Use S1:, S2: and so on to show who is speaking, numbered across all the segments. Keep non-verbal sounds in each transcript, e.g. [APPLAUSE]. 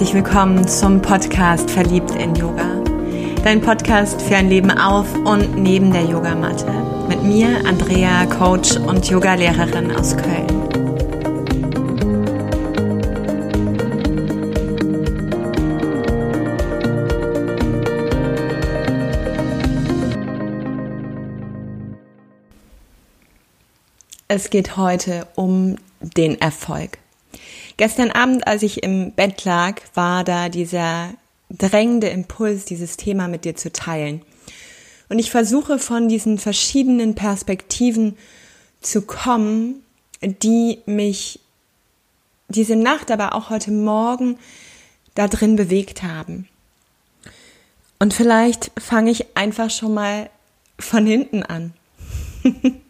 S1: herzlich willkommen zum Podcast Verliebt in Yoga. Dein Podcast für ein Leben auf und neben der Yogamatte. Mit mir, Andrea, Coach und Yogalehrerin aus Köln. Es geht heute um den Erfolg. Gestern Abend, als ich im Bett lag, war da dieser drängende Impuls, dieses Thema mit dir zu teilen. Und ich versuche von diesen verschiedenen Perspektiven zu kommen, die mich diese Nacht, aber auch heute Morgen da drin bewegt haben. Und vielleicht fange ich einfach schon mal von hinten an. [LAUGHS]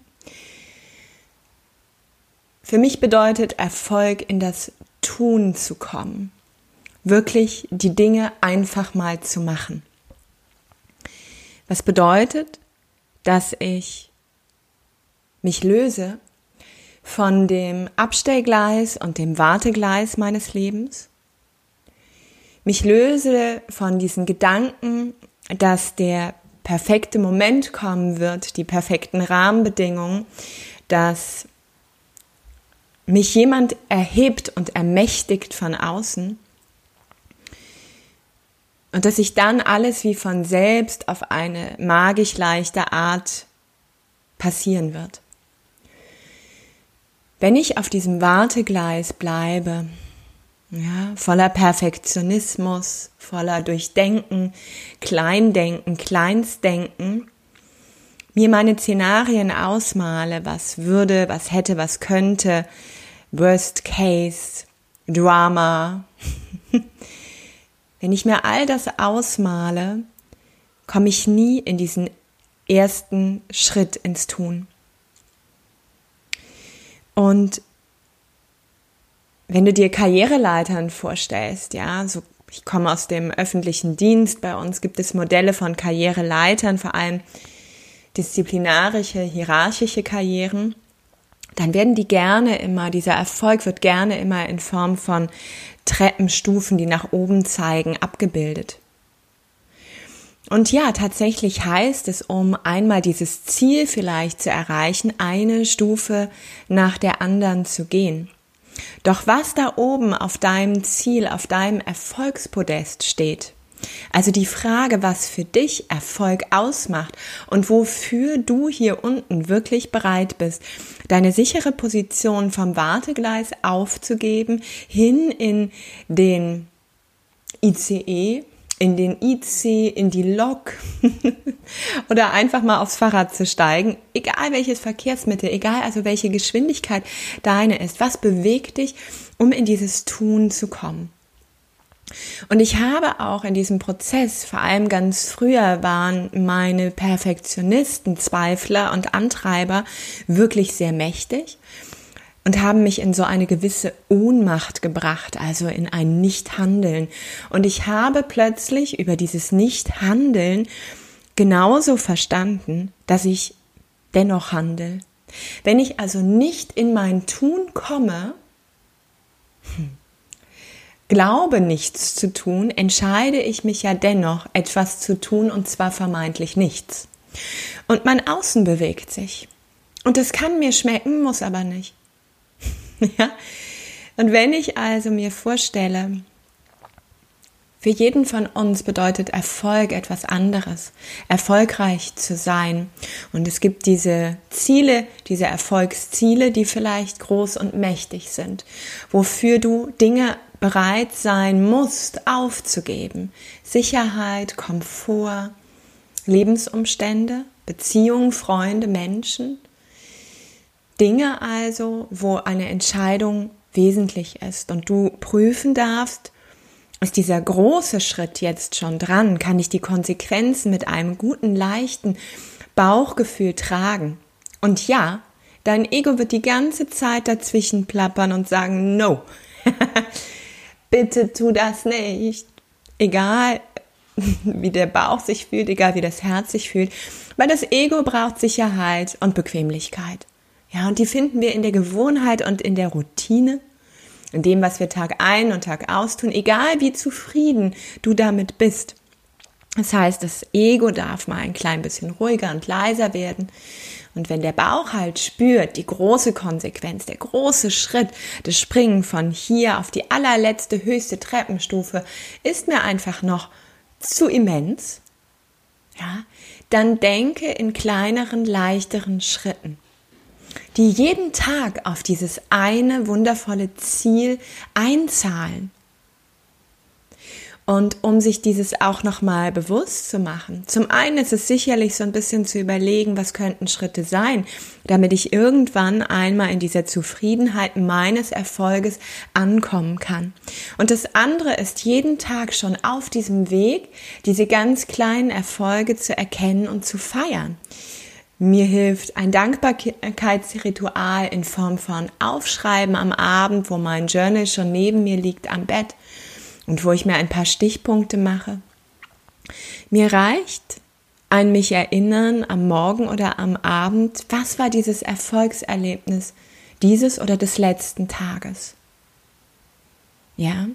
S1: Für mich bedeutet Erfolg in das Tun zu kommen. Wirklich die Dinge einfach mal zu machen. Was bedeutet, dass ich mich löse von dem Abstellgleis und dem Wartegleis meines Lebens. Mich löse von diesen Gedanken, dass der perfekte Moment kommen wird, die perfekten Rahmenbedingungen, dass mich jemand erhebt und ermächtigt von außen und dass sich dann alles wie von selbst auf eine magisch leichte Art passieren wird. Wenn ich auf diesem Wartegleis bleibe, ja, voller Perfektionismus, voller Durchdenken, Kleindenken, Kleinstdenken, mir meine Szenarien ausmale, was würde, was hätte, was könnte, Worst Case, Drama. [LAUGHS] Wenn ich mir all das ausmale, komme ich nie in diesen ersten Schritt ins Tun. Und wenn du dir Karriereleitern vorstellst, ja, so ich komme aus dem öffentlichen Dienst, bei uns gibt es Modelle von Karriereleitern, vor allem disziplinarische, hierarchische Karrieren dann werden die gerne immer, dieser Erfolg wird gerne immer in Form von Treppenstufen, die nach oben zeigen, abgebildet. Und ja, tatsächlich heißt es, um einmal dieses Ziel vielleicht zu erreichen, eine Stufe nach der anderen zu gehen. Doch was da oben auf deinem Ziel, auf deinem Erfolgspodest steht, also die Frage, was für dich Erfolg ausmacht und wofür du hier unten wirklich bereit bist, deine sichere Position vom Wartegleis aufzugeben, hin in den ICE, in den IC, in die Lok [LAUGHS] oder einfach mal aufs Fahrrad zu steigen, egal welches Verkehrsmittel, egal also welche Geschwindigkeit deine ist, was bewegt dich, um in dieses Tun zu kommen. Und ich habe auch in diesem Prozess, vor allem ganz früher, waren meine Perfektionisten, Zweifler und Antreiber wirklich sehr mächtig und haben mich in so eine gewisse Ohnmacht gebracht, also in ein Nichthandeln. Und ich habe plötzlich über dieses Nichthandeln genauso verstanden, dass ich dennoch handle. Wenn ich also nicht in mein Tun komme, hm, glaube nichts zu tun, entscheide ich mich ja dennoch, etwas zu tun und zwar vermeintlich nichts. Und mein Außen bewegt sich. Und es kann mir schmecken, muss aber nicht. [LAUGHS] ja? Und wenn ich also mir vorstelle, für jeden von uns bedeutet Erfolg etwas anderes, erfolgreich zu sein. Und es gibt diese Ziele, diese Erfolgsziele, die vielleicht groß und mächtig sind, wofür du Dinge bereit sein musst, aufzugeben. Sicherheit, Komfort, Lebensumstände, Beziehungen, Freunde, Menschen. Dinge also, wo eine Entscheidung wesentlich ist und du prüfen darfst, ist dieser große Schritt jetzt schon dran? Kann ich die Konsequenzen mit einem guten, leichten Bauchgefühl tragen? Und ja, dein Ego wird die ganze Zeit dazwischen plappern und sagen, no. [LAUGHS] bitte tu das nicht. Egal, [LAUGHS] wie der Bauch sich fühlt, egal wie das Herz sich fühlt, weil das Ego braucht Sicherheit und Bequemlichkeit. Ja, und die finden wir in der Gewohnheit und in der Routine. in dem, was wir Tag ein und Tag aus tun, egal wie zufrieden du damit bist. Das heißt, das Ego darf mal ein klein bisschen ruhiger und leiser werden. Und wenn der Bauch halt spürt, die große Konsequenz, der große Schritt, das Springen von hier auf die allerletzte höchste Treppenstufe ist mir einfach noch zu immens, ja, dann denke in kleineren, leichteren Schritten, die jeden Tag auf dieses eine wundervolle Ziel einzahlen. Und um sich dieses auch nochmal bewusst zu machen. Zum einen ist es sicherlich so ein bisschen zu überlegen, was könnten Schritte sein, damit ich irgendwann einmal in dieser Zufriedenheit meines Erfolges ankommen kann. Und das andere ist jeden Tag schon auf diesem Weg, diese ganz kleinen Erfolge zu erkennen und zu feiern. Mir hilft ein Dankbarkeitsritual in Form von Aufschreiben am Abend, wo mein Journal schon neben mir liegt am Bett und wo ich mir ein paar Stichpunkte mache. Mir reicht ein mich erinnern am Morgen oder am Abend, was war dieses Erfolgserlebnis dieses oder des letzten Tages. Ja.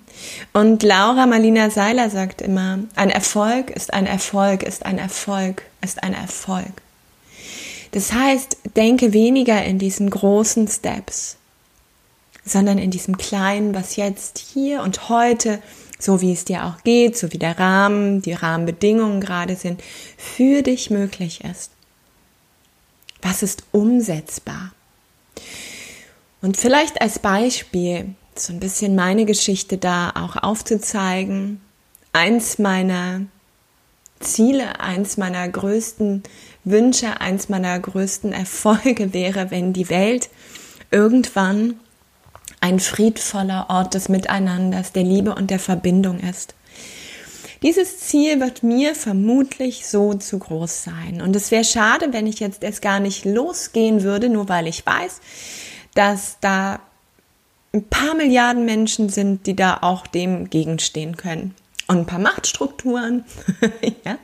S1: Und Laura Marlina Seiler sagt immer, ein Erfolg ist ein Erfolg, ist ein Erfolg, ist ein Erfolg. Das heißt, denke weniger in diesen großen Steps, sondern in diesem kleinen, was jetzt hier und heute so wie es dir auch geht, so wie der Rahmen, die Rahmenbedingungen gerade sind, für dich möglich ist. Was ist umsetzbar? Und vielleicht als Beispiel so ein bisschen meine Geschichte da auch aufzuzeigen. Eins meiner Ziele, eins meiner größten Wünsche, eins meiner größten Erfolge [LAUGHS] wäre, wenn die Welt irgendwann ein friedvoller Ort des Miteinanders, der Liebe und der Verbindung ist. Dieses Ziel wird mir vermutlich so zu groß sein. Und es wäre schade, wenn ich jetzt erst gar nicht losgehen würde, nur weil ich weiß, dass da ein paar Milliarden Menschen sind, die da auch dem gegenstehen können. Und ein paar Machtstrukturen. [LAUGHS] ja.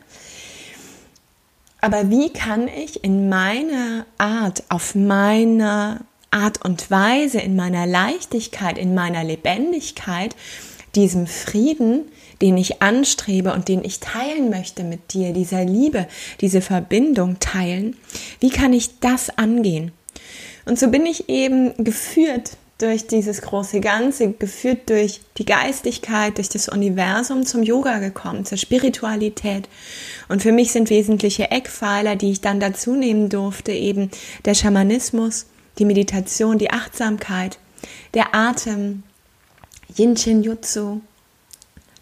S1: Aber wie kann ich in meiner Art, auf meiner Art und Weise, in meiner Leichtigkeit, in meiner Lebendigkeit, diesem Frieden, den ich anstrebe und den ich teilen möchte mit dir, dieser Liebe, diese Verbindung teilen, wie kann ich das angehen? Und so bin ich eben geführt durch dieses große Ganze, geführt durch die Geistigkeit, durch das Universum zum Yoga gekommen, zur Spiritualität. Und für mich sind wesentliche Eckpfeiler, die ich dann dazu nehmen durfte, eben der Schamanismus, die Meditation, die Achtsamkeit, der Atem, Yin Shin Jutsu,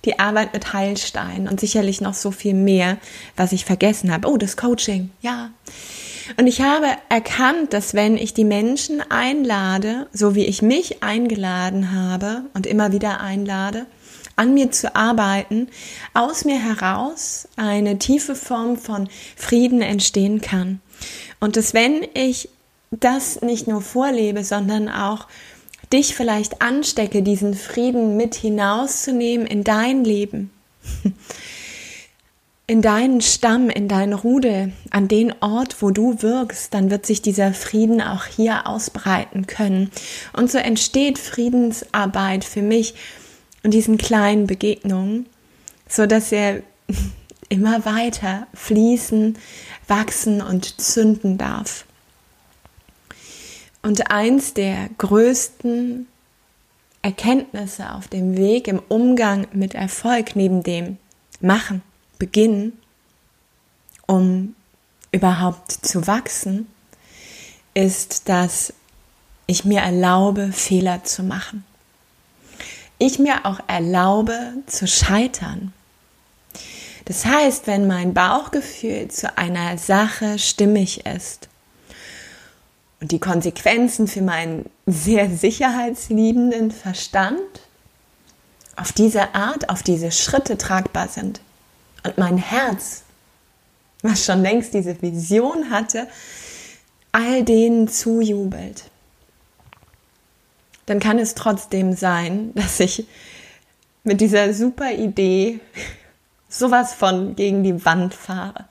S1: die Arbeit mit Heilsteinen und sicherlich noch so viel mehr, was ich vergessen habe. Oh, das Coaching, ja. Und ich habe erkannt, dass wenn ich die Menschen einlade, so wie ich mich eingeladen habe und immer wieder einlade, an mir zu arbeiten, aus mir heraus eine tiefe Form von Frieden entstehen kann. Und dass wenn ich das nicht nur vorlebe, sondern auch dich vielleicht anstecke, diesen Frieden mit hinauszunehmen in dein Leben, [LAUGHS] in deinen Stamm, in dein Rudel, an den Ort, wo du wirkst, dann wird sich dieser Frieden auch hier ausbreiten können. Und so entsteht Friedensarbeit für mich und diesen kleinen Begegnungen, so dass er [LAUGHS] immer weiter fließen, wachsen und zünden darf. Und eins der größten Erkenntnisse auf dem Weg im Umgang mit Erfolg neben dem Machen, Beginnen, um überhaupt zu wachsen, ist, dass ich mir erlaube, Fehler zu machen. Ich mir auch erlaube zu scheitern. Das heißt, wenn mein Bauchgefühl zu einer Sache stimmig ist und die Konsequenzen für meinen sehr sicherheitsliebenden Verstand auf diese Art, auf diese Schritte tragbar sind. Und mein Herz, was schon längst diese Vision hatte, all denen zujubelt. Dann kann es trotzdem sein, dass ich mit dieser super Idee sowas von gegen die Wand fahre.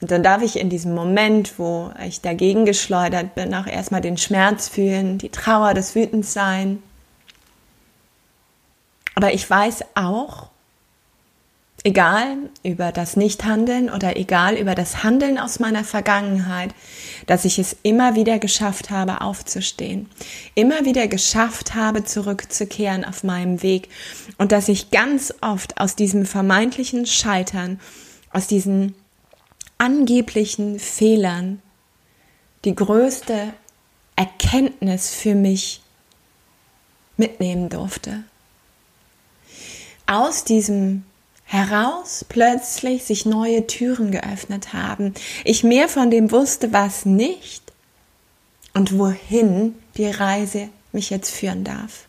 S1: Und dann darf ich in diesem Moment, wo ich dagegen geschleudert bin, auch erstmal den Schmerz fühlen, die Trauer, das Wütendsein. Aber ich weiß auch, egal über das Nichthandeln oder egal über das Handeln aus meiner Vergangenheit, dass ich es immer wieder geschafft habe, aufzustehen, immer wieder geschafft habe, zurückzukehren auf meinem Weg und dass ich ganz oft aus diesem vermeintlichen Scheitern, aus diesen angeblichen Fehlern die größte Erkenntnis für mich mitnehmen durfte. Aus diesem heraus plötzlich sich neue Türen geöffnet haben. Ich mehr von dem wusste, was nicht und wohin die Reise mich jetzt führen darf.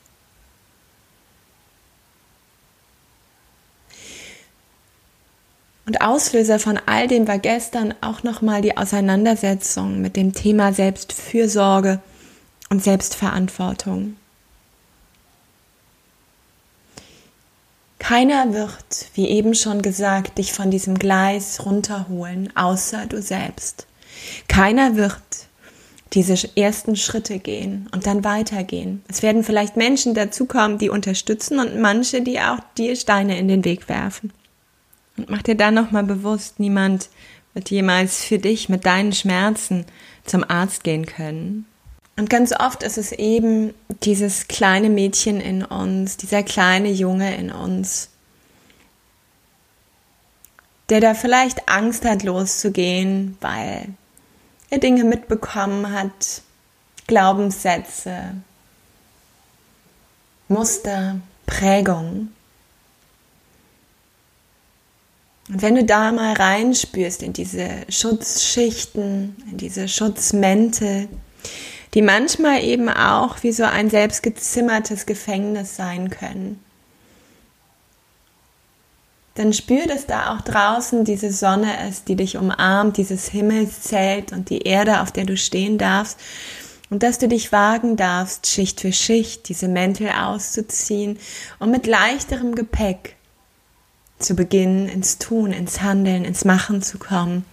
S1: Und Auslöser von all dem war gestern auch nochmal die Auseinandersetzung mit dem Thema Selbstfürsorge und Selbstverantwortung. Keiner wird, wie eben schon gesagt, dich von diesem Gleis runterholen, außer du selbst. Keiner wird diese ersten Schritte gehen und dann weitergehen. Es werden vielleicht Menschen dazukommen, die unterstützen und manche, die auch dir Steine in den Weg werfen. Mach dir dann nochmal bewusst, niemand wird jemals für dich mit deinen Schmerzen zum Arzt gehen können. Und ganz oft ist es eben dieses kleine Mädchen in uns, dieser kleine Junge in uns, der da vielleicht Angst hat, loszugehen, weil er Dinge mitbekommen hat, Glaubenssätze, Muster, Prägungen. Und wenn du da mal reinspürst in diese Schutzschichten, in diese Schutzmäntel, die manchmal eben auch wie so ein selbstgezimmertes Gefängnis sein können, dann spür, dass da auch draußen diese Sonne ist, die dich umarmt, dieses Himmelszelt und die Erde, auf der du stehen darfst. Und dass du dich wagen darfst, Schicht für Schicht diese Mäntel auszuziehen und mit leichterem Gepäck zu beginnen, ins Tun, ins Handeln, ins Machen zu kommen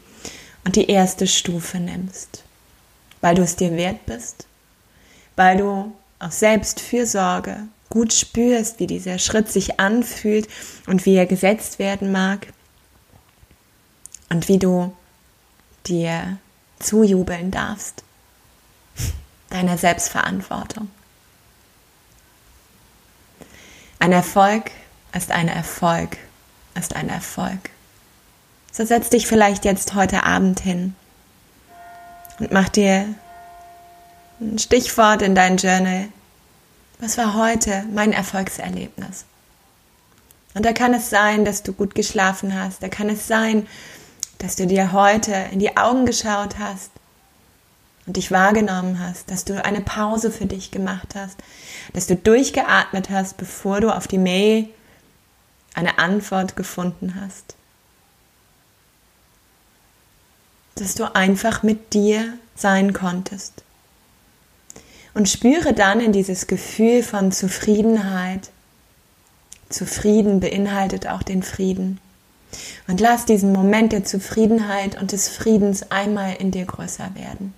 S1: und die erste Stufe nimmst, weil du es dir wert bist, weil du aus Selbstfürsorge gut spürst, wie dieser Schritt sich anfühlt und wie er gesetzt werden mag. Und wie du dir zujubeln darfst, deiner Selbstverantwortung. Ein Erfolg ist ein Erfolg ist ein Erfolg. So setz dich vielleicht jetzt heute Abend hin und mach dir ein Stichwort in dein Journal. Was war heute mein Erfolgserlebnis? Und da kann es sein, dass du gut geschlafen hast. Da kann es sein, dass du dir heute in die Augen geschaut hast und dich wahrgenommen hast, dass du eine Pause für dich gemacht hast, dass du durchgeatmet hast, bevor du auf die Mail eine Antwort gefunden hast. Dass du einfach mit dir sein konntest. Und spüre dann in dieses Gefühl von Zufriedenheit. Zufrieden beinhaltet auch den Frieden. Und lass diesen Moment der Zufriedenheit und des Friedens einmal in dir größer werden.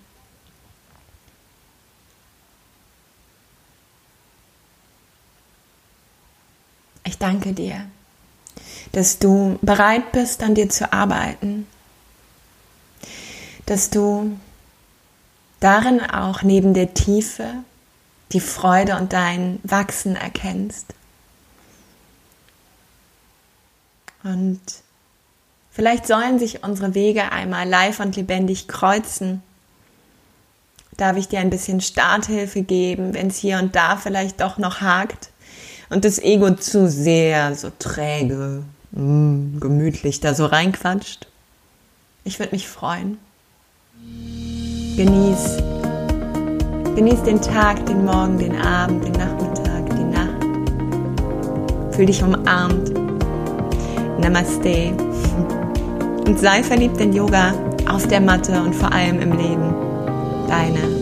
S1: Ich danke dir dass du bereit bist, an dir zu arbeiten, dass du darin auch neben der Tiefe die Freude und dein Wachsen erkennst. Und vielleicht sollen sich unsere Wege einmal live und lebendig kreuzen. Darf ich dir ein bisschen Starthilfe geben, wenn es hier und da vielleicht doch noch hakt und das Ego zu sehr so träge mm, gemütlich da so reinquatscht. Ich würde mich freuen. Genieß. Genieß den Tag, den Morgen, den Abend, den Nachmittag, die Nacht. Fühl dich umarmt. Namaste. Und sei verliebt in Yoga, auf der Matte und vor allem im Leben. Deine